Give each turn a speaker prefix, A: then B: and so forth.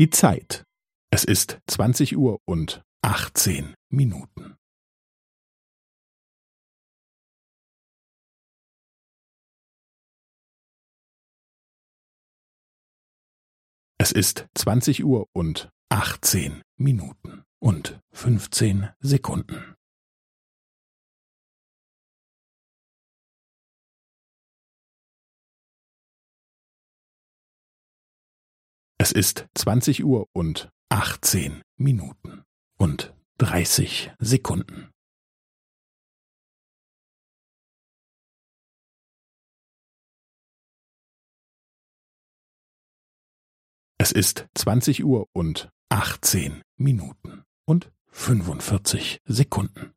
A: Die Zeit. Es ist zwanzig Uhr und achtzehn Minuten. Es ist zwanzig Uhr und achtzehn Minuten und fünfzehn Sekunden. Es ist zwanzig Uhr und achtzehn Minuten und dreißig Sekunden. Es ist zwanzig Uhr und achtzehn Minuten und fünfundvierzig Sekunden.